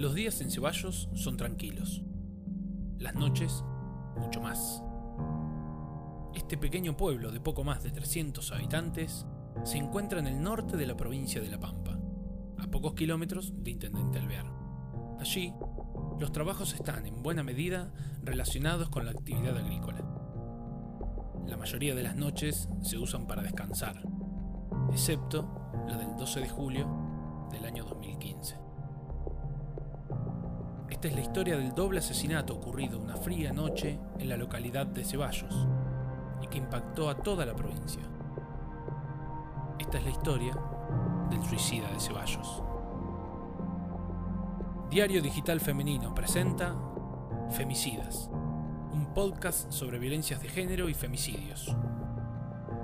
Los días en Ceballos son tranquilos. Las noches, mucho más. Este pequeño pueblo de poco más de 300 habitantes se encuentra en el norte de la provincia de La Pampa, a pocos kilómetros de Intendente Alvear. Allí, los trabajos están en buena medida relacionados con la actividad agrícola. La mayoría de las noches se usan para descansar, excepto la del 12 de julio del año 2015. Esta es la historia del doble asesinato ocurrido una fría noche en la localidad de Ceballos y que impactó a toda la provincia. Esta es la historia del suicida de Ceballos. Diario Digital Femenino presenta Femicidas, un podcast sobre violencias de género y femicidios.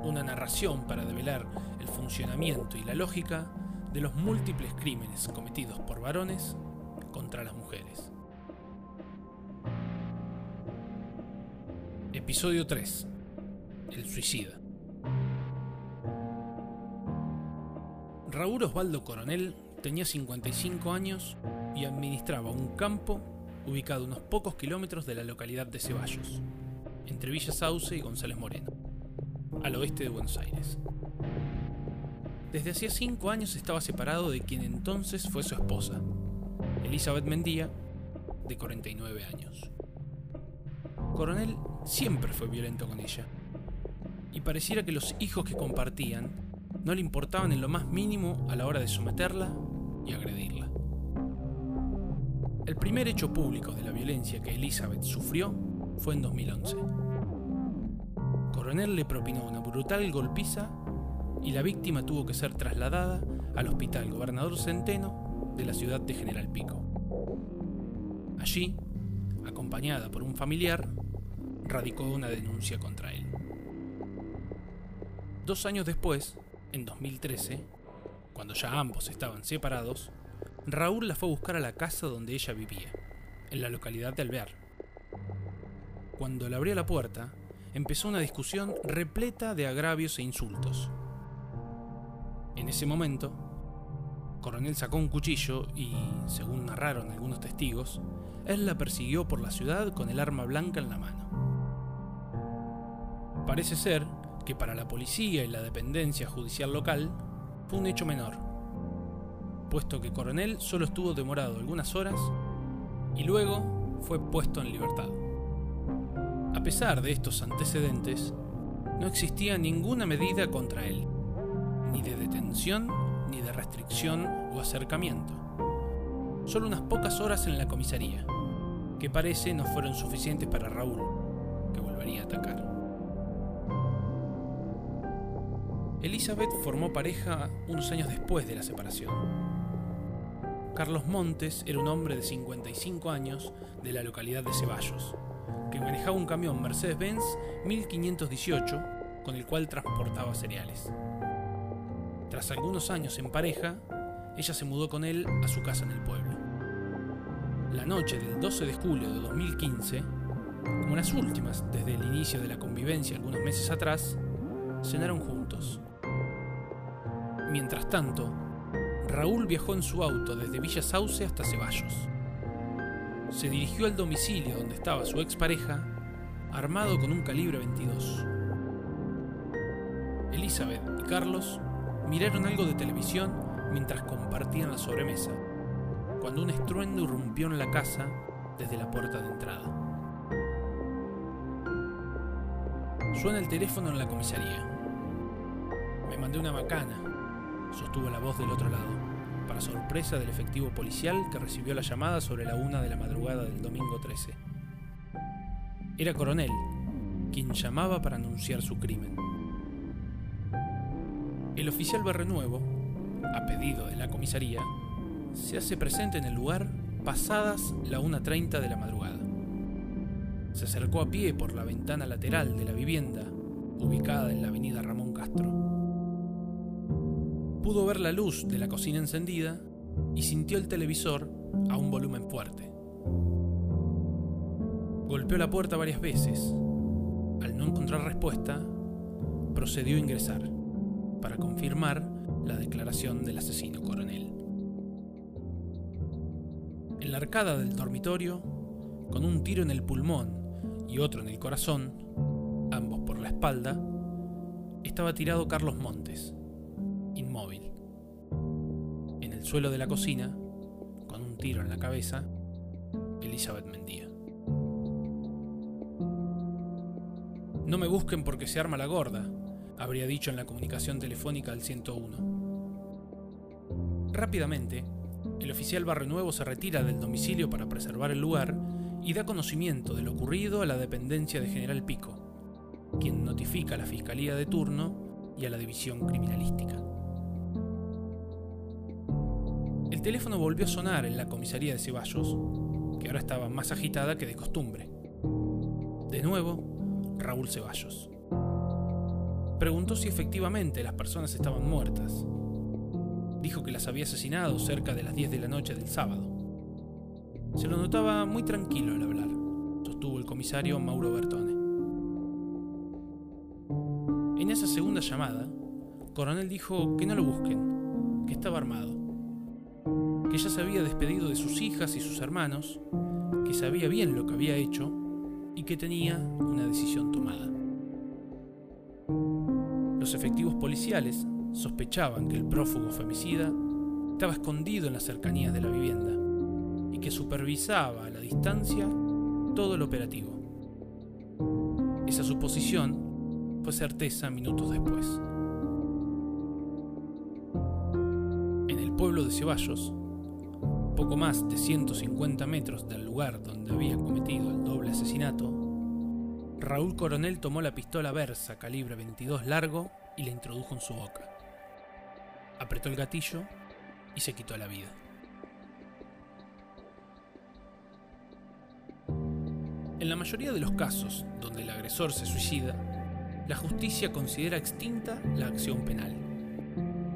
Una narración para develar el funcionamiento y la lógica de los múltiples crímenes cometidos por varones contra las mujeres. Episodio 3. El suicida. Raúl Osvaldo Coronel tenía 55 años y administraba un campo ubicado unos pocos kilómetros de la localidad de Ceballos, entre Villa Sauce y González Moreno, al oeste de Buenos Aires. Desde hacía cinco años estaba separado de quien entonces fue su esposa, Elizabeth Mendía, de 49 años. Coronel siempre fue violento con ella, y pareciera que los hijos que compartían no le importaban en lo más mínimo a la hora de someterla y agredirla. El primer hecho público de la violencia que Elizabeth sufrió fue en 2011. Coronel le propinó una brutal golpiza y la víctima tuvo que ser trasladada al Hospital Gobernador Centeno de la ciudad de General Pico. Allí, acompañada por un familiar, radicó una denuncia contra él. Dos años después, en 2013, cuando ya ambos estaban separados, Raúl la fue a buscar a la casa donde ella vivía, en la localidad de Alvear. Cuando le abrió la puerta, empezó una discusión repleta de agravios e insultos. En ese momento, Coronel sacó un cuchillo y, según narraron algunos testigos, él la persiguió por la ciudad con el arma blanca en la mano. Parece ser que para la policía y la dependencia judicial local fue un hecho menor, puesto que Coronel solo estuvo demorado algunas horas y luego fue puesto en libertad. A pesar de estos antecedentes, no existía ninguna medida contra él, ni de detención, ni de restricción o acercamiento. Solo unas pocas horas en la comisaría, que parece no fueron suficientes para Raúl, que volvería a atacar. Elizabeth formó pareja unos años después de la separación. Carlos Montes era un hombre de 55 años de la localidad de Ceballos, que manejaba un camión Mercedes-Benz 1518 con el cual transportaba cereales. Tras algunos años en pareja, ella se mudó con él a su casa en el pueblo. La noche del 12 de julio de 2015, como las últimas desde el inicio de la convivencia algunos meses atrás, cenaron juntos. Mientras tanto, Raúl viajó en su auto desde Villa Sauce hasta Ceballos. Se dirigió al domicilio donde estaba su expareja, armado con un calibre 22. Elizabeth y Carlos miraron algo de televisión mientras compartían la sobremesa, cuando un estruendo irrumpió en la casa desde la puerta de entrada. Suena el teléfono en la comisaría. Me mandé una macana, sostuvo la voz del otro lado, para sorpresa del efectivo policial que recibió la llamada sobre la una de la madrugada del domingo 13. Era coronel, quien llamaba para anunciar su crimen. El oficial Barrenuevo, a pedido de la comisaría, se hace presente en el lugar pasadas la 1.30 de la madrugada. Se acercó a pie por la ventana lateral de la vivienda, ubicada en la avenida Ramón Castro. Pudo ver la luz de la cocina encendida y sintió el televisor a un volumen fuerte. Golpeó la puerta varias veces. Al no encontrar respuesta, procedió a ingresar para confirmar la declaración del asesino coronel. En la arcada del dormitorio, con un tiro en el pulmón y otro en el corazón, ambos por la espalda, estaba tirado Carlos Montes, inmóvil. En el suelo de la cocina, con un tiro en la cabeza, Elizabeth Mendía. No me busquen porque se arma la gorda, habría dicho en la comunicación telefónica al 101. Rápidamente, el oficial Barrenuevo se retira del domicilio para preservar el lugar y da conocimiento de lo ocurrido a la dependencia de General Pico, quien notifica a la Fiscalía de turno y a la División Criminalística. El teléfono volvió a sonar en la comisaría de Ceballos, que ahora estaba más agitada que de costumbre. De nuevo, Raúl Ceballos. Preguntó si efectivamente las personas estaban muertas. Dijo que las había asesinado cerca de las 10 de la noche del sábado. Se lo notaba muy tranquilo al hablar, sostuvo el comisario Mauro Bertone. En esa segunda llamada, Coronel dijo que no lo busquen, que estaba armado, que ya se había despedido de sus hijas y sus hermanos, que sabía bien lo que había hecho y que tenía una decisión tomada. Los efectivos policiales sospechaban que el prófugo femicida estaba escondido en las cercanías de la vivienda y que supervisaba a la distancia todo el operativo. Esa suposición fue certeza minutos después. En el pueblo de Ceballos, poco más de 150 metros del lugar donde había cometido el doble asesinato, Raúl Coronel tomó la pistola Versa calibre 22 largo y la introdujo en su boca. Apretó el gatillo y se quitó la vida. En la mayoría de los casos donde el agresor se suicida, la justicia considera extinta la acción penal,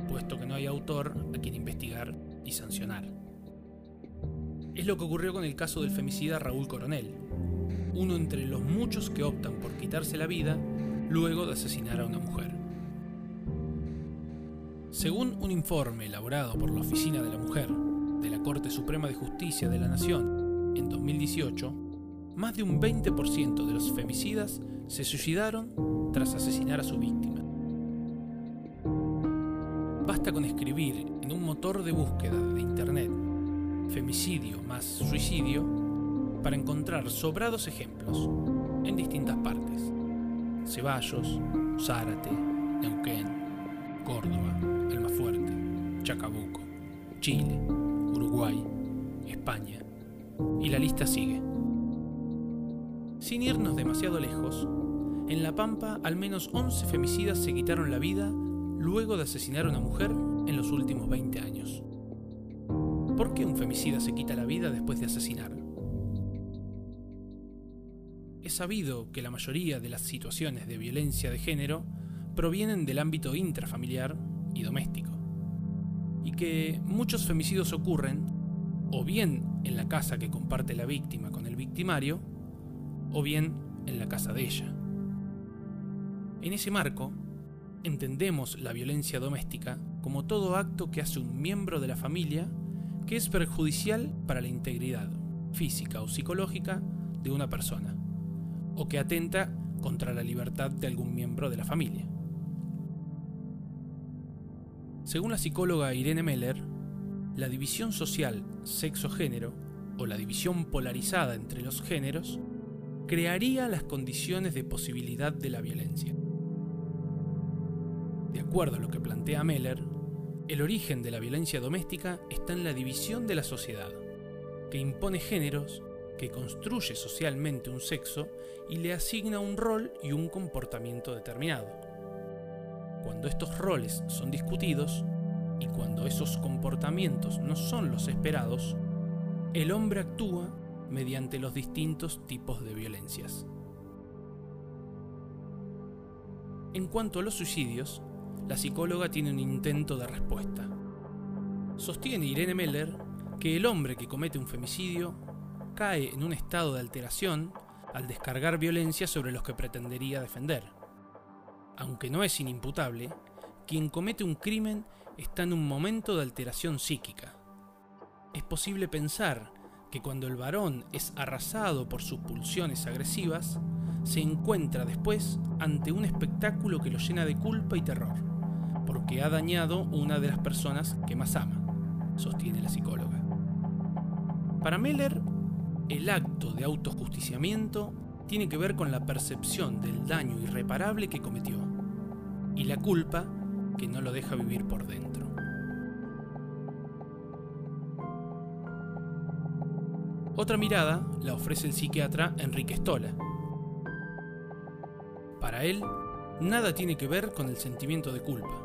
puesto que no hay autor a quien investigar y sancionar. Es lo que ocurrió con el caso del femicida Raúl Coronel, uno entre los muchos que optan por quitarse la vida luego de asesinar a una mujer. Según un informe elaborado por la Oficina de la Mujer de la Corte Suprema de Justicia de la Nación en 2018, más de un 20% de los femicidas se suicidaron tras asesinar a su víctima. Basta con escribir en un motor de búsqueda de Internet femicidio más suicidio para encontrar sobrados ejemplos en distintas partes. Ceballos, Zárate, Neuquén, Córdoba, Fuerte, Chacabuco, Chile, Uruguay, España. Y la lista sigue. Sin irnos demasiado lejos, en La Pampa al menos 11 femicidas se quitaron la vida luego de asesinar a una mujer en los últimos 20 años. ¿Por qué un femicida se quita la vida después de asesinar? Es sabido que la mayoría de las situaciones de violencia de género provienen del ámbito intrafamiliar y doméstico, y que muchos femicidios ocurren o bien en la casa que comparte la víctima con el victimario, o bien en la casa de ella. En ese marco, entendemos la violencia doméstica como todo acto que hace un miembro de la familia que es perjudicial para la integridad física o psicológica de una persona, o que atenta contra la libertad de algún miembro de la familia. Según la psicóloga Irene Meller, la división social sexo-género, o la división polarizada entre los géneros, crearía las condiciones de posibilidad de la violencia. De acuerdo a lo que plantea Meller, el origen de la violencia doméstica está en la división de la sociedad, que impone géneros, que construye socialmente un sexo y le asigna un rol y un comportamiento determinado. Cuando estos roles son discutidos y cuando esos comportamientos no son los esperados, el hombre actúa mediante los distintos tipos de violencias. En cuanto a los suicidios, la psicóloga tiene un intento de respuesta. Sostiene Irene Meller que el hombre que comete un femicidio en un estado de alteración al descargar violencia sobre los que pretendería defender. Aunque no es inimputable, quien comete un crimen está en un momento de alteración psíquica. Es posible pensar que cuando el varón es arrasado por sus pulsiones agresivas, se encuentra después ante un espectáculo que lo llena de culpa y terror, porque ha dañado una de las personas que más ama, sostiene la psicóloga. Para Meller, el acto de autojusticiamiento tiene que ver con la percepción del daño irreparable que cometió y la culpa que no lo deja vivir por dentro. Otra mirada la ofrece el psiquiatra Enrique Stola. Para él, nada tiene que ver con el sentimiento de culpa,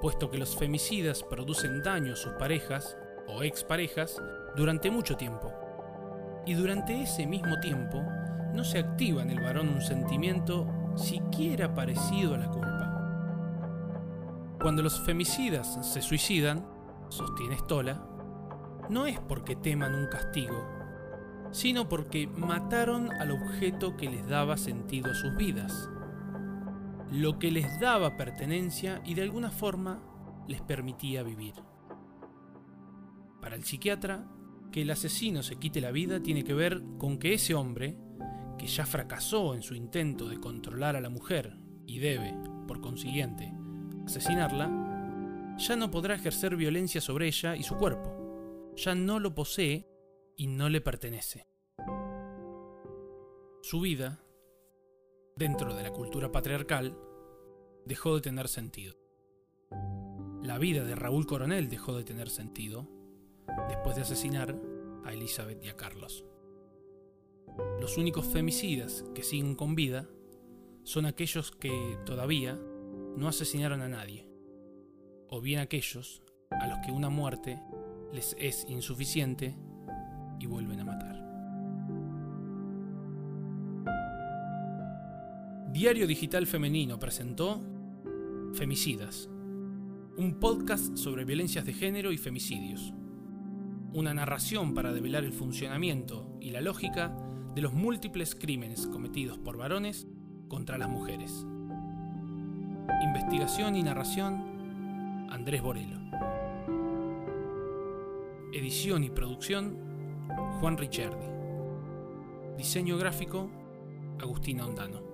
puesto que los femicidas producen daño a sus parejas o exparejas durante mucho tiempo. Y durante ese mismo tiempo no se activa en el varón un sentimiento siquiera parecido a la culpa. Cuando los femicidas se suicidan, sostiene Stola, no es porque teman un castigo, sino porque mataron al objeto que les daba sentido a sus vidas, lo que les daba pertenencia y de alguna forma les permitía vivir. Para el psiquiatra, que el asesino se quite la vida tiene que ver con que ese hombre, que ya fracasó en su intento de controlar a la mujer y debe, por consiguiente, asesinarla, ya no podrá ejercer violencia sobre ella y su cuerpo. Ya no lo posee y no le pertenece. Su vida, dentro de la cultura patriarcal, dejó de tener sentido. La vida de Raúl Coronel dejó de tener sentido después de asesinar a Elizabeth y a Carlos. Los únicos femicidas que siguen con vida son aquellos que todavía no asesinaron a nadie, o bien aquellos a los que una muerte les es insuficiente y vuelven a matar. Diario Digital Femenino presentó Femicidas, un podcast sobre violencias de género y femicidios una narración para develar el funcionamiento y la lógica de los múltiples crímenes cometidos por varones contra las mujeres. Investigación y narración, Andrés Borelo. Edición y producción, Juan Ricciardi. Diseño gráfico, Agustina Ondano.